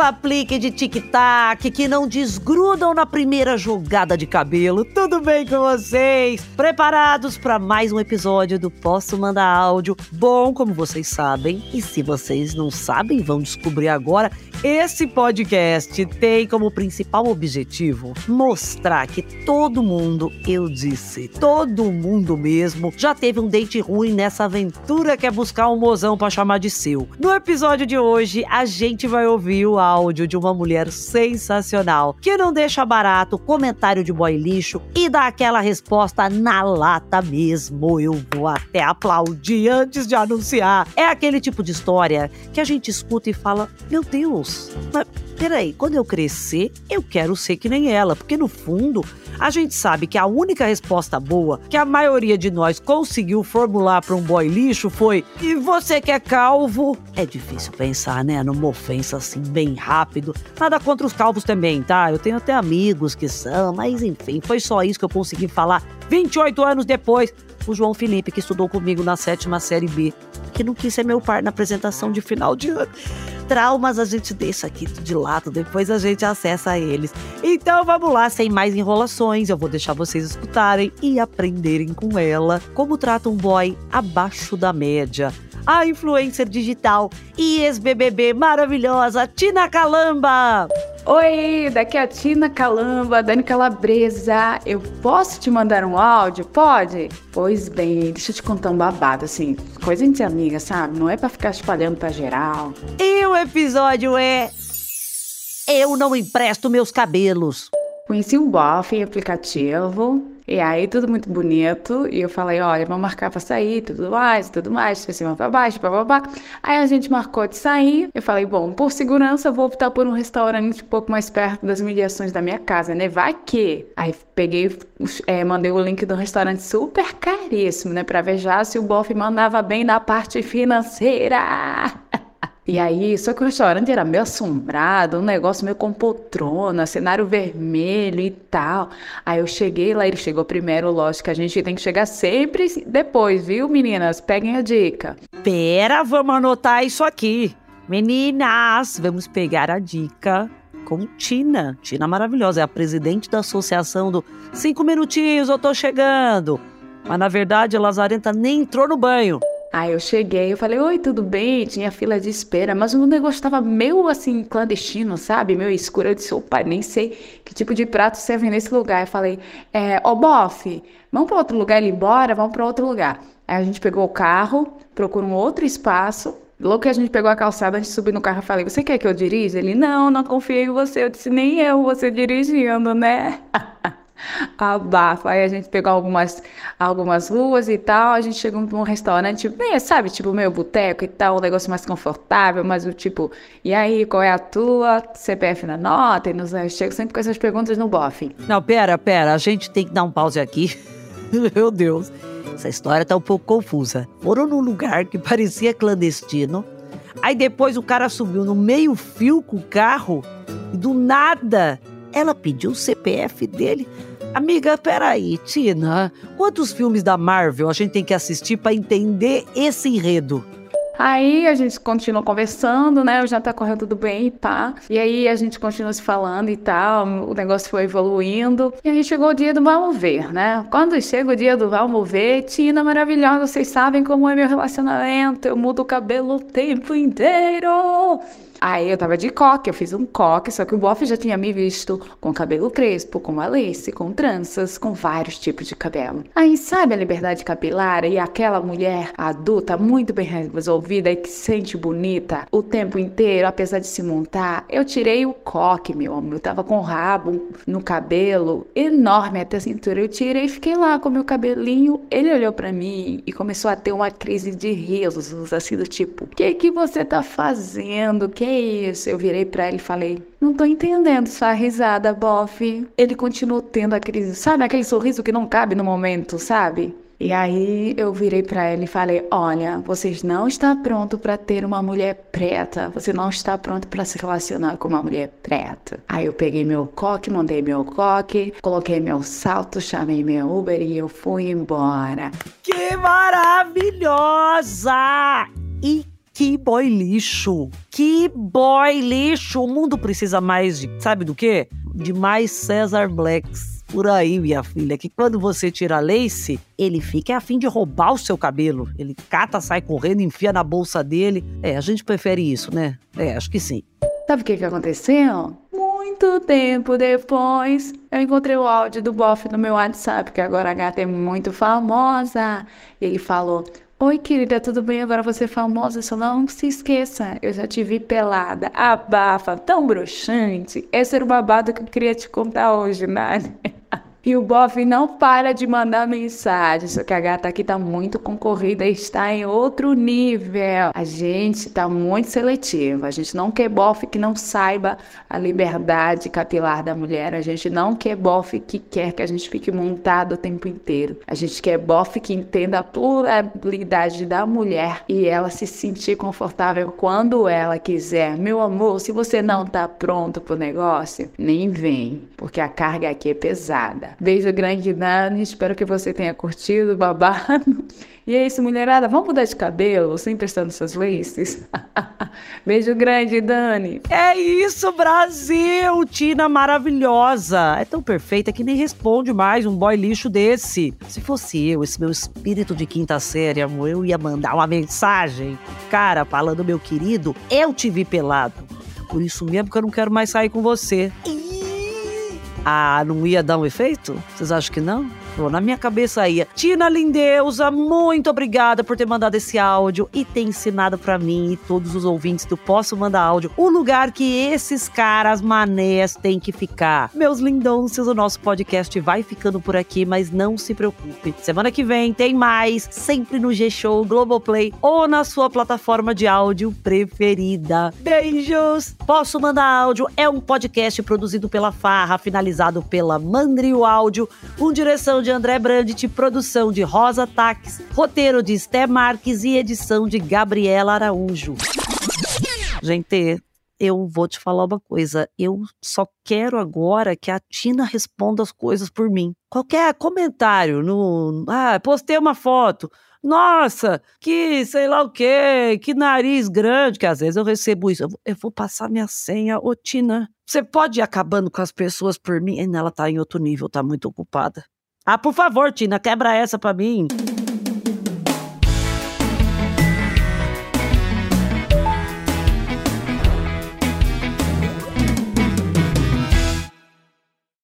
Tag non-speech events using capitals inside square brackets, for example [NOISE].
apliques de tic-tac que não desgrudam na primeira jogada de cabelo. Tudo bem com vocês? Preparados para mais um episódio do Posso Mandar Áudio? Bom, como vocês sabem, e se vocês não sabem, vão descobrir agora. Esse podcast tem como principal objetivo mostrar que todo mundo, eu disse, todo mundo mesmo, já teve um date ruim nessa aventura que é buscar um mozão para chamar de seu. No episódio de hoje, a gente vai ouvir o áudio de uma mulher sensacional que não deixa barato comentário de boy lixo e dá aquela resposta na lata mesmo. Eu vou até aplaudir antes de anunciar. É aquele tipo de história que a gente escuta e fala: Meu Deus, mas peraí, quando eu crescer, eu quero ser que nem ela, porque no fundo a gente sabe que a única resposta boa que a maioria de nós conseguiu formular para um boy lixo foi: E você que é calvo? É difícil pensar, né? Numa ofensa assim, bem rápido. Nada contra os calvos também, tá? Eu tenho até amigos que são, mas enfim, foi só isso que eu consegui falar 28 anos depois. O João Felipe, que estudou comigo na sétima série B, que não quis ser meu par na apresentação de final de ano traumas a gente deixa aqui de lado, depois a gente acessa eles. Então vamos lá, sem mais enrolações, eu vou deixar vocês escutarem e aprenderem com ela como trata um boy abaixo da média. A influencer digital e ex-BBB maravilhosa Tina Calamba. Oi, daqui é a Tina Calamba, Dani Calabresa. Eu posso te mandar um áudio? Pode? Pois bem, deixa eu te contar um babado, assim, coisa de amiga, sabe? Não é para ficar espalhando pra geral. E o episódio é. Eu não empresto meus cabelos. Conheci um bofe em aplicativo. E aí, tudo muito bonito. E eu falei, olha, vamos marcar pra sair, tudo mais, tudo mais, pra cima pra baixo, babá. Aí a gente marcou de sair. Eu falei, bom, por segurança, vou optar por um restaurante um pouco mais perto das mediações da minha casa, né? Vai que. Aí peguei, é, mandei o link do restaurante super caríssimo, né? Pra ver já se o bofe mandava bem na parte financeira. E aí, só que o restaurante era meio assombrado, um negócio meio com poltrona, cenário vermelho e tal. Aí eu cheguei lá, ele chegou primeiro, lógico a gente tem que chegar sempre depois, viu, meninas? Peguem a dica. Pera, vamos anotar isso aqui. Meninas, vamos pegar a dica com Tina. Tina maravilhosa, é a presidente da associação do Cinco Minutinhos, eu tô chegando. Mas na verdade, a Lazarenta nem entrou no banho. Aí eu cheguei, eu falei, oi, tudo bem? Tinha fila de espera, mas o negócio estava meio assim, clandestino, sabe? Meio escuro. Eu disse, opa, nem sei que tipo de prato serve nesse lugar. Eu falei, é, ô bofe, vamos para outro lugar, ele embora, vamos para outro lugar. Aí a gente pegou o carro, procurou um outro espaço. Logo que a gente pegou a calçada, a gente subiu no carro e falei, você quer que eu dirija? Ele, não, não confiei em você. Eu disse, nem eu, você dirigindo, né? [LAUGHS] abafa. Aí a gente pegou algumas, algumas ruas e tal, a gente chegou num restaurante, bem, sabe, tipo meio boteco e tal, um negócio mais confortável, mas o tipo, e aí, qual é a tua? CPF na nota? E nos, eu chego sempre com essas perguntas no bofe. Não, pera, pera, a gente tem que dar um pause aqui. [LAUGHS] Meu Deus, essa história tá um pouco confusa. Foram num lugar que parecia clandestino, aí depois o cara subiu no meio fio com o carro, e do nada ela pediu o CPF dele. Amiga, peraí, Tina, quantos filmes da Marvel a gente tem que assistir para entender esse enredo? Aí a gente continua conversando, né? O já tá correndo tudo bem e pá. E aí a gente continua se falando e tal. O negócio foi evoluindo. E aí chegou o dia do vamos ver, né? Quando chega o dia do vamos ver, Tina maravilhosa, vocês sabem como é meu relacionamento. Eu mudo o cabelo o tempo inteiro. Aí eu tava de coque, eu fiz um coque, só que o bofe já tinha me visto com cabelo crespo, com lace, com tranças, com vários tipos de cabelo. Aí sabe a liberdade capilar e aquela mulher adulta muito bem resolvida e que se sente bonita o tempo inteiro, apesar de se montar? Eu tirei o coque, meu amor. Eu tava com o rabo no cabelo enorme até a cintura. Eu tirei e fiquei lá com meu cabelinho. Ele olhou para mim e começou a ter uma crise de risos, assim do tipo: "O que que você tá fazendo? Que isso? Eu virei para ele e falei: Não tô entendendo sua risada, bofe. Ele continuou tendo aquele, sabe, aquele sorriso que não cabe no momento, sabe? E aí eu virei para ele e falei: Olha, você não está pronto para ter uma mulher preta. Você não está pronto para se relacionar com uma mulher preta. Aí eu peguei meu coque, mandei meu coque, coloquei meu salto, chamei meu Uber e eu fui embora. Que maravilhosa! E Que boy lixo! Que boy lixo! O mundo precisa mais de, sabe do quê? De mais César Blacks por aí, minha filha, que quando você tira a lace, ele fica a fim de roubar o seu cabelo. Ele cata, sai correndo, enfia na bolsa dele. É, a gente prefere isso, né? É, acho que sim. Sabe o que, que aconteceu? Muito tempo depois, eu encontrei o áudio do Boff no meu WhatsApp, que agora a gata é muito famosa. E ele falou: Oi, querida, tudo bem? Agora você é famosa, só não se esqueça, eu já te vi pelada, abafa, tão broxante. Esse era o babado que eu queria te contar hoje, né? E o Boff não para de mandar mensagem, só que a gata aqui tá muito concorrida e está em outro nível. A gente tá muito seletivo. A gente não quer Boff que não saiba a liberdade capilar da mulher. A gente não quer Boff que quer que a gente fique montado o tempo inteiro. A gente quer Boff que entenda a pluralidade da mulher e ela se sentir confortável quando ela quiser. Meu amor, se você não tá pronto pro negócio, nem vem, porque a carga aqui é pesada. Beijo grande, Dani. Espero que você tenha curtido o babado. E é isso, mulherada. Vamos mudar de cabelo sem prestando suas laces? [LAUGHS] Beijo grande, Dani. É isso, Brasil! Tina maravilhosa. É tão perfeita que nem responde mais um boy lixo desse. Se fosse eu, esse meu espírito de quinta série, amor, eu ia mandar uma mensagem. Cara, falando, meu querido, eu te vi pelado. Por isso mesmo que eu não quero mais sair com você. Ah, não ia dar um efeito? Vocês acham que não? Pô, na minha cabeça ia. Tina Lindeusa, muito obrigada por ter mandado esse áudio e ter ensinado para mim e todos os ouvintes do Posso Mandar Áudio o lugar que esses caras manés têm que ficar. Meus lindôncios, o nosso podcast vai ficando por aqui, mas não se preocupe. Semana que vem tem mais, sempre no G-Show, Globoplay ou na sua plataforma de áudio preferida. Beijos! Posso Mandar Áudio é um podcast produzido pela Farra, finalizado pela Mandrio Áudio, com direção de André Brandt, produção de Rosa Taques, roteiro de Esté Marques e edição de Gabriela Araújo. Gente, eu vou te falar uma coisa. Eu só quero agora que a Tina responda as coisas por mim. Qualquer comentário no. Ah, postei uma foto. Nossa, que sei lá o quê, que nariz grande, que às vezes eu recebo isso. Eu, eu vou passar minha senha, ô Tina. Você pode ir acabando com as pessoas por mim? Ela tá em outro nível, tá muito ocupada. Ah, por favor, Tina, quebra essa pra mim.